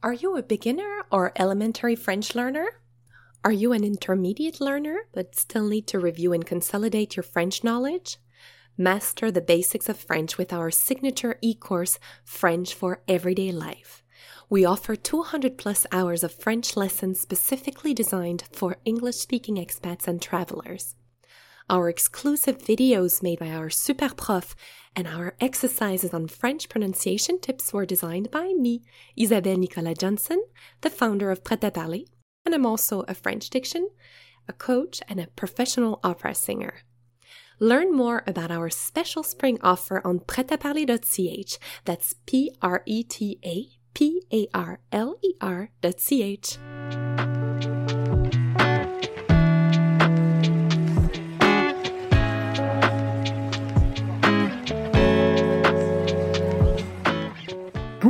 Are you a beginner or elementary French learner? Are you an intermediate learner but still need to review and consolidate your French knowledge? Master the basics of French with our signature e course, French for Everyday Life. We offer 200 plus hours of French lessons specifically designed for English speaking expats and travelers. Our exclusive videos made by our super prof and our exercises on French pronunciation tips were designed by me, Isabelle Nicolas Johnson, the founder of Prêt à Parler, and I'm also a French diction, a coach, and a professional opera singer. Learn more about our special spring offer on pretaparler.ch. That's P R E T A P A R L E R.ch.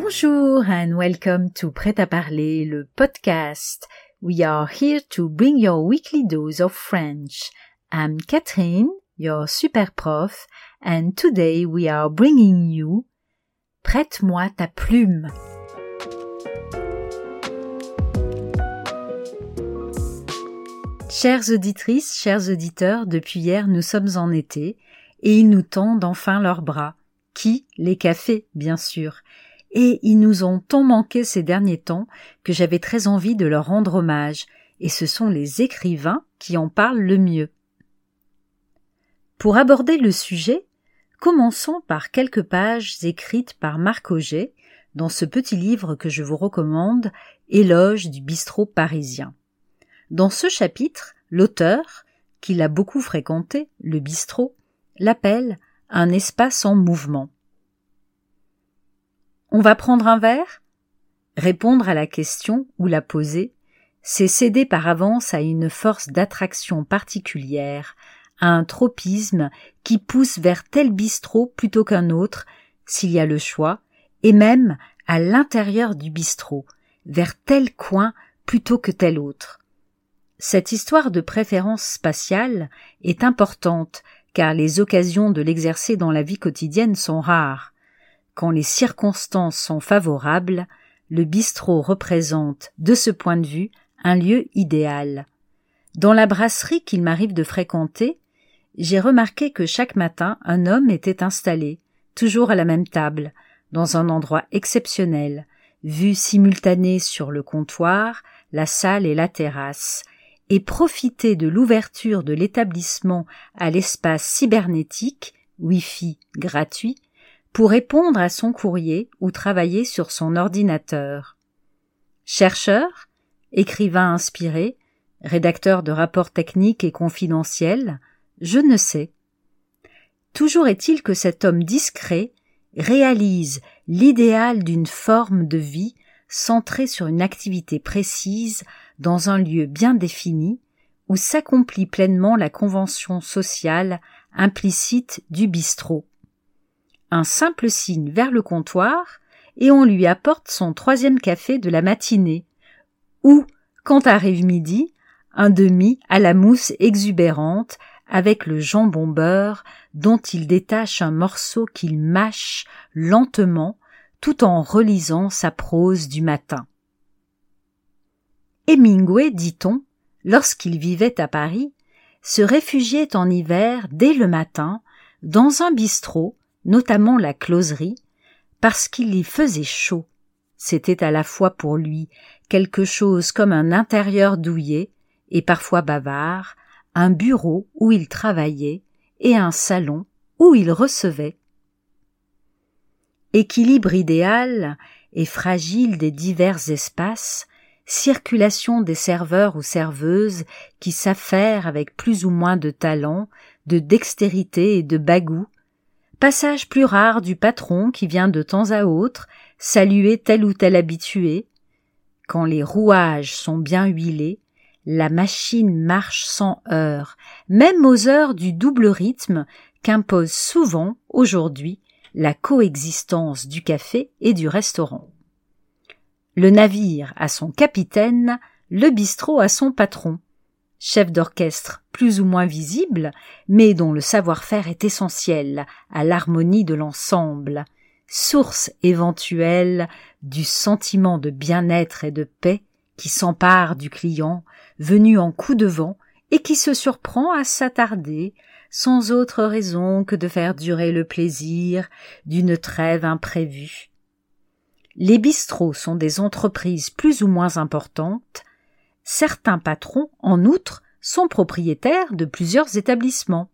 Bonjour and welcome to Prêt à parler, le podcast. We are here to bring your weekly dose of French. I'm Catherine, your super prof, and today we are bringing you Prête-moi ta plume. Chères auditrices, chers auditeurs, depuis hier nous sommes en été, et ils nous tendent enfin leurs bras. Qui? Les cafés, bien sûr et ils nous ont tant manqué ces derniers temps que j'avais très envie de leur rendre hommage, et ce sont les écrivains qui en parlent le mieux. Pour aborder le sujet, commençons par quelques pages écrites par Marc Auger dans ce petit livre que je vous recommande, Éloge du bistrot parisien. Dans ce chapitre, l'auteur, qui l'a beaucoup fréquenté, le bistrot, l'appelle un espace en mouvement. On va prendre un verre? Répondre à la question ou la poser, c'est céder par avance à une force d'attraction particulière, à un tropisme qui pousse vers tel bistrot plutôt qu'un autre, s'il y a le choix, et même à l'intérieur du bistrot, vers tel coin plutôt que tel autre. Cette histoire de préférence spatiale est importante car les occasions de l'exercer dans la vie quotidienne sont rares. Quand les circonstances sont favorables, le bistrot représente, de ce point de vue, un lieu idéal. Dans la brasserie qu'il m'arrive de fréquenter, j'ai remarqué que chaque matin un homme était installé, toujours à la même table, dans un endroit exceptionnel, vue simultanée sur le comptoir, la salle et la terrasse, et profiter de l'ouverture de l'établissement à l'espace cybernétique, Wi-Fi gratuit, pour répondre à son courrier ou travailler sur son ordinateur. Chercheur, écrivain inspiré, rédacteur de rapports techniques et confidentiels, je ne sais. Toujours est-il que cet homme discret réalise l'idéal d'une forme de vie centrée sur une activité précise dans un lieu bien défini où s'accomplit pleinement la convention sociale implicite du bistrot un simple signe vers le comptoir, et on lui apporte son troisième café de la matinée, ou, quand arrive midi, un demi à la mousse exubérante avec le jambon beurre dont il détache un morceau qu'il mâche lentement tout en relisant sa prose du matin. Hemingway, dit-on, lorsqu'il vivait à Paris, se réfugiait en hiver dès le matin dans un bistrot notamment la closerie, parce qu'il y faisait chaud. C'était à la fois pour lui quelque chose comme un intérieur douillet et parfois bavard, un bureau où il travaillait et un salon où il recevait. Équilibre idéal et fragile des divers espaces, circulation des serveurs ou serveuses qui s'affairent avec plus ou moins de talent, de dextérité et de bagout passage plus rare du patron qui vient de temps à autre saluer tel ou tel habitué. Quand les rouages sont bien huilés, la machine marche sans heurts, même aux heures du double rythme qu'impose souvent, aujourd'hui, la coexistence du café et du restaurant. Le navire a son capitaine, le bistrot a son patron chef d'orchestre plus ou moins visible, mais dont le savoir-faire est essentiel à l'harmonie de l'ensemble. source éventuelle du sentiment de bien-être et de paix qui s'empare du client venu en coup de vent et qui se surprend à s'attarder sans autre raison que de faire durer le plaisir d'une trêve imprévue. Les bistrots sont des entreprises plus ou moins importantes. Certains patrons, en outre, sont propriétaires de plusieurs établissements.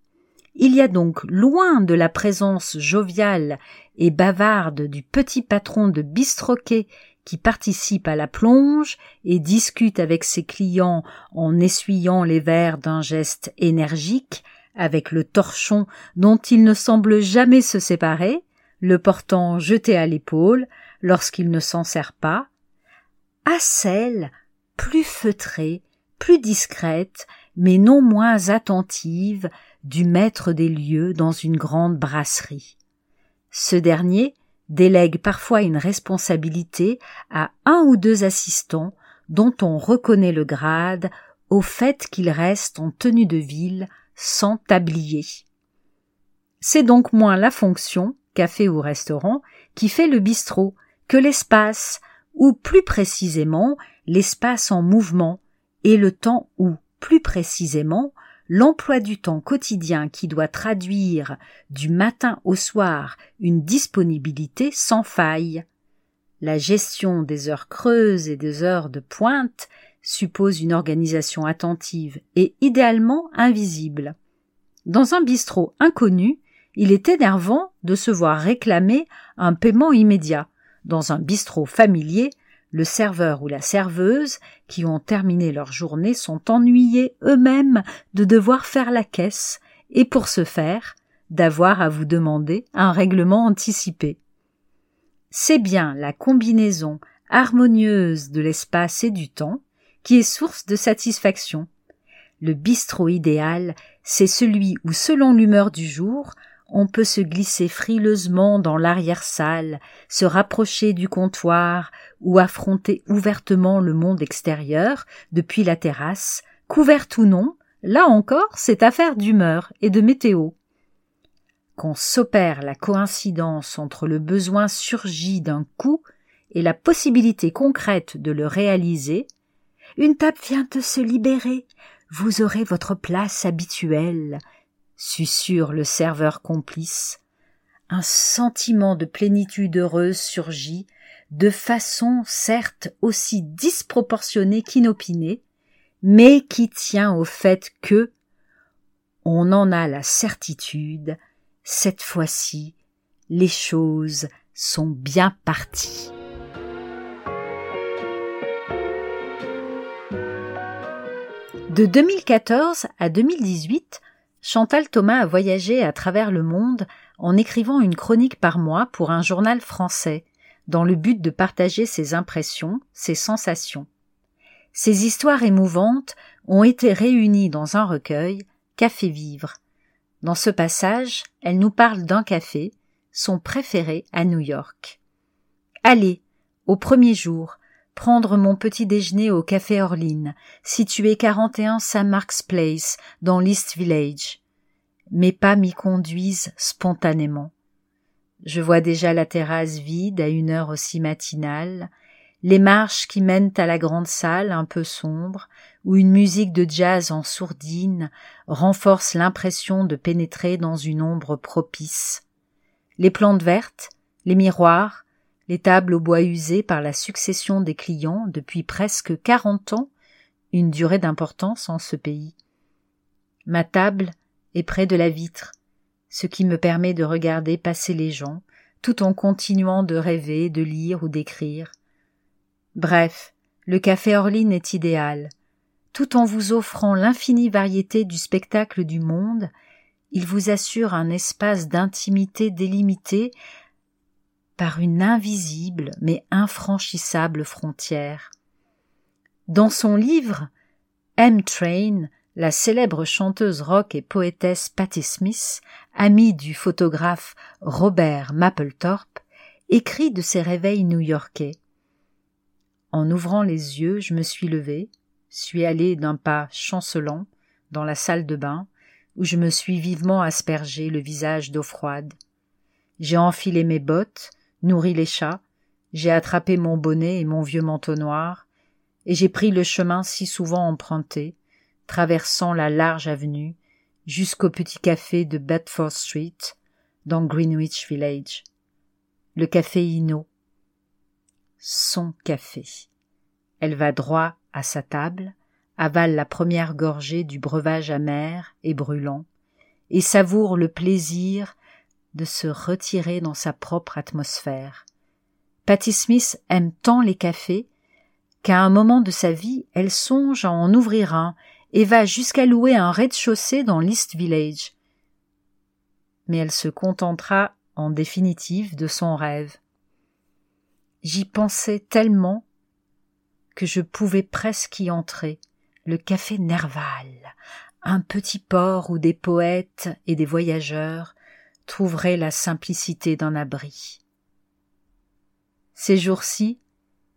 Il y a donc loin de la présence joviale et bavarde du petit patron de bistroquet qui participe à la plonge et discute avec ses clients en essuyant les verres d'un geste énergique, avec le torchon dont il ne semble jamais se séparer, le portant jeté à l'épaule lorsqu'il ne s'en sert pas, à celle plus feutrée, plus discrète, mais non moins attentive du maître des lieux dans une grande brasserie. Ce dernier délègue parfois une responsabilité à un ou deux assistants dont on reconnaît le grade au fait qu'ils restent en tenue de ville sans tablier. C'est donc moins la fonction, café ou restaurant, qui fait le bistrot, que l'espace, ou plus précisément l'espace en mouvement, et le temps où, plus précisément, l'emploi du temps quotidien qui doit traduire du matin au soir une disponibilité sans faille. La gestion des heures creuses et des heures de pointe suppose une organisation attentive et idéalement invisible. Dans un bistrot inconnu, il est énervant de se voir réclamer un paiement immédiat. Dans un bistrot familier, le serveur ou la serveuse qui ont terminé leur journée sont ennuyés eux-mêmes de devoir faire la caisse et pour ce faire d'avoir à vous demander un règlement anticipé. C'est bien la combinaison harmonieuse de l'espace et du temps qui est source de satisfaction. Le bistrot idéal, c'est celui où, selon l'humeur du jour, on peut se glisser frileusement dans l'arrière-salle, se rapprocher du comptoir ou affronter ouvertement le monde extérieur depuis la terrasse, couverte ou non, là encore c'est affaire d'humeur et de météo. Quand s'opère la coïncidence entre le besoin surgi d'un coup et la possibilité concrète de le réaliser, une table vient de se libérer, vous aurez votre place habituelle, susurre le serveur complice. Un sentiment de plénitude heureuse surgit, de façon certes aussi disproportionnée qu'inopinée, mais qui tient au fait que on en a la certitude, cette fois-ci, les choses sont bien parties. De 2014 à 2018, Chantal Thomas a voyagé à travers le monde en écrivant une chronique par mois pour un journal français, dans le but de partager ses impressions, ses sensations. Ces histoires émouvantes ont été réunies dans un recueil, Café Vivre. Dans ce passage, elle nous parle d'un café, son préféré à New York. Allez, au premier jour, prendre mon petit déjeuner au café Orline, situé 41 St. Mark's Place, dans l'East Village. Mes pas m'y conduisent spontanément. Je vois déjà la terrasse vide à une heure aussi matinale, les marches qui mènent à la grande salle un peu sombre, où une musique de jazz en sourdine renforce l'impression de pénétrer dans une ombre propice. Les plantes vertes, les miroirs, les tables au bois usé par la succession des clients depuis presque quarante ans, une durée d'importance en ce pays. Ma table est près de la vitre, ce qui me permet de regarder passer les gens, tout en continuant de rêver, de lire ou d'écrire. Bref, le café Orline est idéal. Tout en vous offrant l'infinie variété du spectacle du monde, il vous assure un espace d'intimité délimité par une invisible mais infranchissable frontière. Dans son livre M. Train, la célèbre chanteuse rock et poétesse Patti Smith, amie du photographe Robert Mapplethorpe, écrit de ses réveils new-yorkais. En ouvrant les yeux, je me suis levé, suis allé d'un pas chancelant dans la salle de bain, où je me suis vivement aspergé le visage d'eau froide. J'ai enfilé mes bottes, nourri les chats, j'ai attrapé mon bonnet et mon vieux manteau noir, et j'ai pris le chemin si souvent emprunté, traversant la large avenue, jusqu'au petit café de Bedford Street, dans Greenwich Village. Le café Ino. Son café. Elle va droit à sa table, avale la première gorgée du breuvage amer et brûlant, et savoure le plaisir de se retirer dans sa propre atmosphère, Patty Smith aime tant les cafés qu'à un moment de sa vie, elle songe à en ouvrir un et va jusqu'à louer un rez-de-chaussée dans l'East Village. Mais elle se contentera en définitive de son rêve. J'y pensais tellement que je pouvais presque y entrer, le café Nerval, un petit port où des poètes et des voyageurs trouveraient la simplicité d'un abri. Ces jours-ci,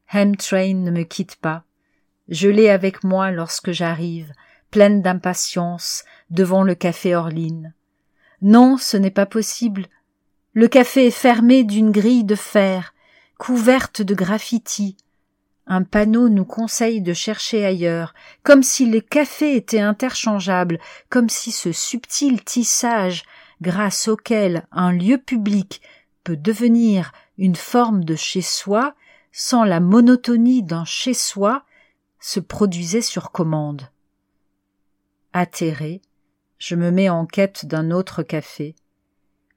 Train ne me quitte pas. Je l'ai avec moi lorsque j'arrive, pleine d'impatience, devant le café Orline. Non, ce n'est pas possible. Le café est fermé d'une grille de fer, couverte de graffitis. Un panneau nous conseille de chercher ailleurs, comme si les cafés étaient interchangeables, comme si ce subtil tissage, grâce auquel un lieu public peut devenir une forme de chez-soi sans la monotonie d'un chez-soi se produisait sur commande. Atterré, je me mets en quête d'un autre café.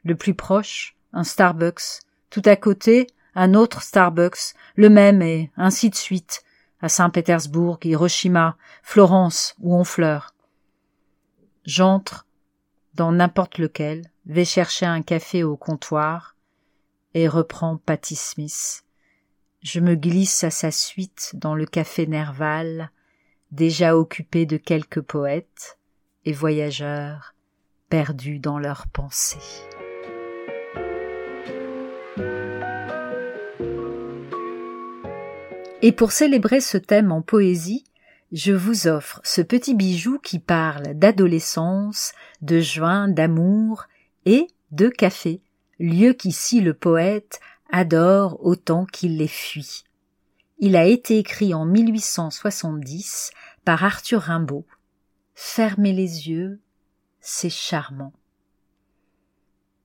Le plus proche, un Starbucks. Tout à côté, un autre Starbucks, le même et ainsi de suite, à Saint-Pétersbourg, Hiroshima, Florence ou Honfleur. J'entre dans n'importe lequel, vais chercher un café au comptoir, et reprend Patty Smith. Je me glisse à sa suite dans le café Nerval, déjà occupé de quelques poètes et voyageurs perdus dans leurs pensées. Et pour célébrer ce thème en poésie, je vous offre ce petit bijou qui parle d'adolescence, de juin, d'amour et de café lieu qu'ici le poète adore autant qu'il les fuit. Il a été écrit en 1870 par Arthur Rimbaud. Fermez les yeux, c'est charmant.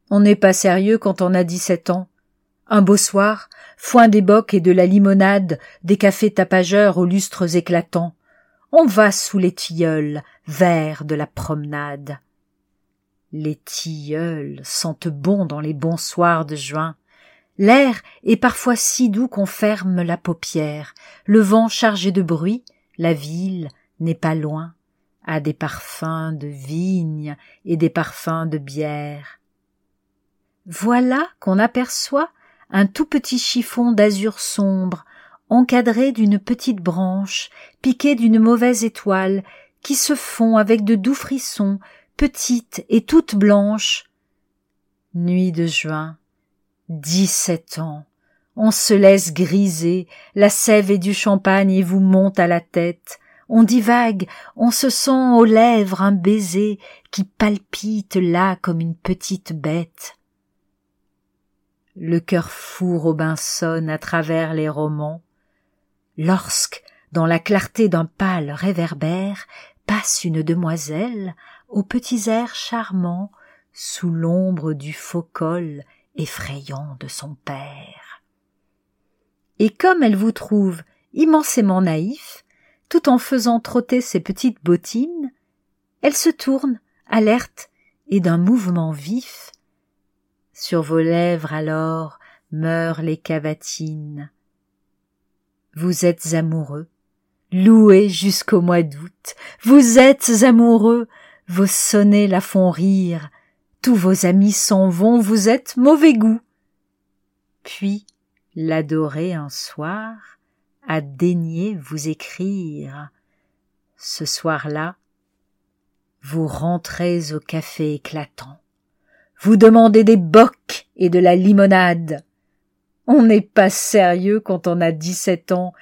On n'est pas sérieux quand on a dix-sept ans. Un beau soir, foin des bocs et de la limonade, des cafés tapageurs aux lustres éclatants. On va sous les tilleuls, vers de la promenade. Les tilleuls sentent bon dans les bons soirs de juin. L'air est parfois si doux qu'on ferme la paupière. Le vent chargé de bruit, la ville n'est pas loin, a des parfums de vigne et des parfums de bière. Voilà qu'on aperçoit un tout petit chiffon d'azur sombre, encadré d'une petite branche, piqué d'une mauvaise étoile, qui se fond avec de doux frissons petite et toute blanche. Nuit de juin, dix-sept ans, on se laisse griser, la sève et du champagne vous monte à la tête, on divague, on se sent aux lèvres un baiser qui palpite là comme une petite bête. Le cœur fou Robinson à travers les romans, lorsque, dans la clarté d'un pâle réverbère, passe une demoiselle aux petits airs charmants sous l'ombre du faux col effrayant de son père. Et comme elle vous trouve immensément naïf, tout en faisant trotter ses petites bottines, elle se tourne, alerte, et d'un mouvement vif. Sur vos lèvres alors meurent les cavatines. Vous êtes amoureux, loué jusqu'au mois d'août, vous êtes amoureux, vos sonnets la font rire, tous vos amis s'en vont, vous êtes mauvais goût. Puis, l'adorer un soir, a daigné vous écrire. Ce soir-là, vous rentrez au café éclatant. Vous demandez des bocs et de la limonade. On n'est pas sérieux quand on a dix-sept ans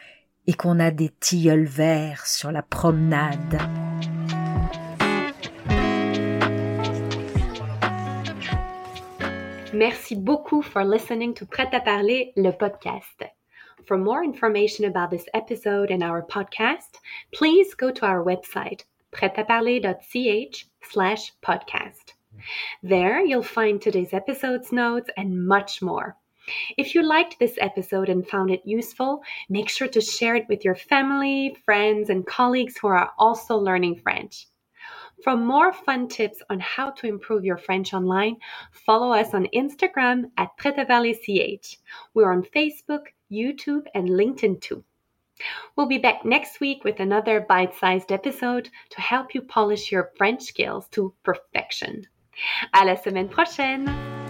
et qu'on a des tilleuls verts sur la promenade. Merci beaucoup for listening to Prêt à parler, le podcast. For more information about this episode and our podcast, please go to our website, pretaparler.ch slash podcast. There you'll find today's episode's notes and much more. If you liked this episode and found it useful, make sure to share it with your family, friends, and colleagues who are also learning French. For more fun tips on how to improve your French online, follow us on Instagram at PretaValleyCH. We're on Facebook, YouTube, and LinkedIn too. We'll be back next week with another bite sized episode to help you polish your French skills to perfection. À la semaine prochaine!